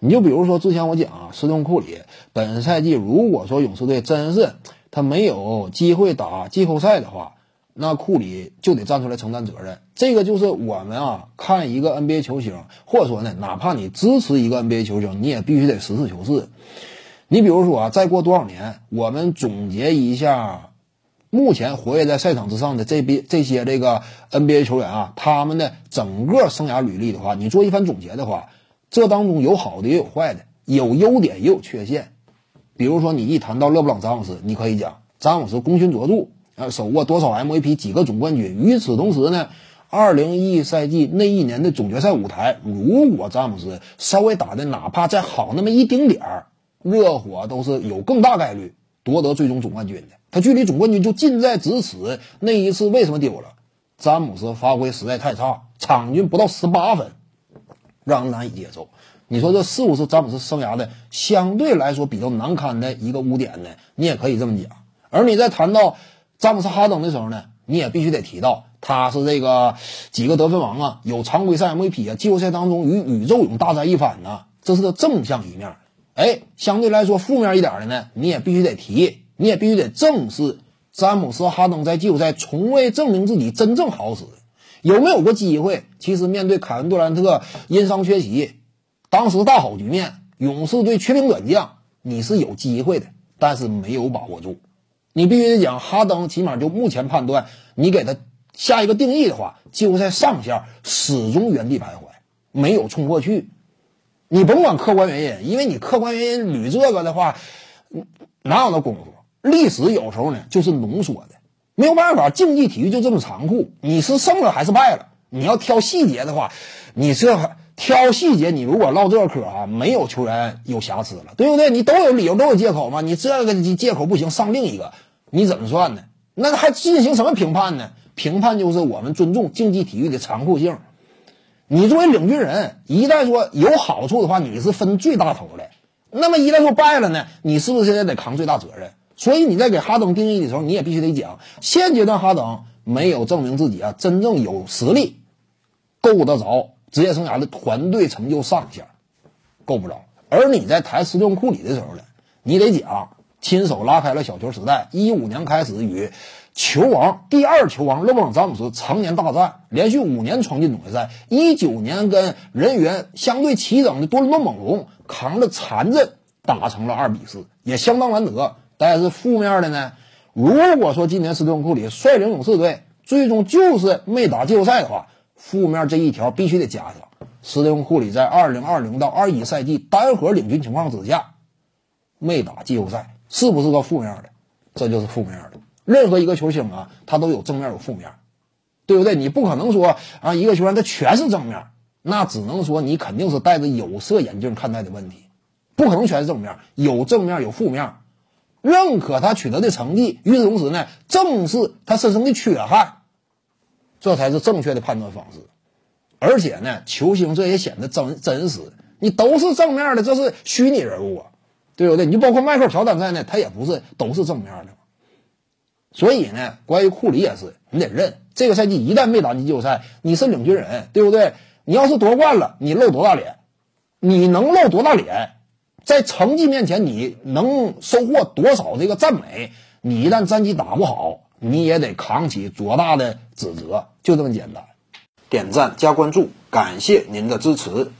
你就比如说之前我讲啊，斯通库里本赛季如果说勇士队真是他没有机会打季后赛的话，那库里就得站出来承担责任。这个就是我们啊看一个 NBA 球星，或者说呢，哪怕你支持一个 NBA 球星，你也必须得实事求是。你比如说啊，再过多少年，我们总结一下目前活跃在赛场之上的这边这些这个 NBA 球员啊，他们的整个生涯履历的话，你做一番总结的话，这当中有好的也有坏的，有优点也有缺陷。比如说，你一谈到勒布朗詹姆斯，你可以讲詹姆斯功勋卓著，呃，手握多少 MVP，几个总冠军。与此同时呢，二零一一赛季那一年的总决赛舞台，如果詹姆斯稍微打的哪怕再好那么一丁点儿。热火都是有更大概率夺得最终总冠军的，他距离总冠军就近在咫尺。那一次为什么丢了？詹姆斯发挥实在太差，场均不到十八分，让人难以接受。你说这是不是詹姆斯生涯的相对来说比较难堪的一个污点呢？你也可以这么讲。而你在谈到詹姆斯哈登的时候呢，你也必须得提到他是这个几个得分王啊，有常规赛 MVP 啊，季后赛当中与宇宙勇大战一番呢，这是个正向一面。哎，相对来说负面一点的呢，你也必须得提，你也必须得正视。詹姆斯哈登在季后赛从未证明自己真正好使，有没有过机会？其实面对凯文杜兰特因伤缺席，当时大好局面，勇士队缺兵短将，你是有机会的，但是没有把握住。你必须得讲哈登，起码就目前判断，你给他下一个定义的话，季后赛上限始终原地徘徊，没有冲过去。你甭管客观原因，因为你客观原因捋这个的话，哪有那功夫？历史有时候呢就是浓缩的，没有办法，竞技体育就这么残酷。你是胜了还是败了？你要挑细节的话，你这挑细节，你如果唠这嗑啊，没有球员有瑕疵了，对不对？你都有理由，都有借口嘛。你这个借口不行，上另一个，你怎么算呢？那还进行什么评判呢？评判就是我们尊重竞技体育的残酷性。你作为领军人，一旦说有好处的话，你是分最大头的。那么一旦说败了呢，你是不是现在得扛最大责任？所以你在给哈登定义的时候，你也必须得讲，现阶段哈登没有证明自己啊，真正有实力够得着职业生涯的团队成就上限，够不着。而你在谈斯顿库里的时候呢，你得讲亲手拉开了小球时代，一五年开始与。球王第二球王勒布朗詹姆斯常年大战，连续五年闯进总决赛。一九年跟人员相对齐整的多伦多猛龙扛着残阵打成了二比四，也相当难得。但是负面的呢，如果说今年斯顿库里率领勇士队最终就是没打季后赛的话，负面这一条必须得加上。斯顿库里在二零二零到二一赛季单核领军情况之下没打季后赛，是不是个负面的？这就是负面的。任何一个球星啊，他都有正面有负面，对不对？你不可能说啊，一个球员他全是正面，那只能说你肯定是戴着有色眼镜看待的问题，不可能全是正面，有正面有负面。认可他取得的成绩，与此同时呢，正视他身上的缺憾，这才是正确的判断方式。而且呢，球星这也显得真真实，你都是正面的，这是虚拟人物啊，对不对？你就包括迈克尔乔丹在内，他也不是都是正面的。所以呢，关于库里也是，你得认这个赛季一旦没打进季后赛，你是领军人，对不对？你要是夺冠了，你露多大脸？你能露多大脸？在成绩面前，你能收获多少这个赞美？你一旦战绩打不好，你也得扛起多大的指责，就这么简单。点赞加关注，感谢您的支持。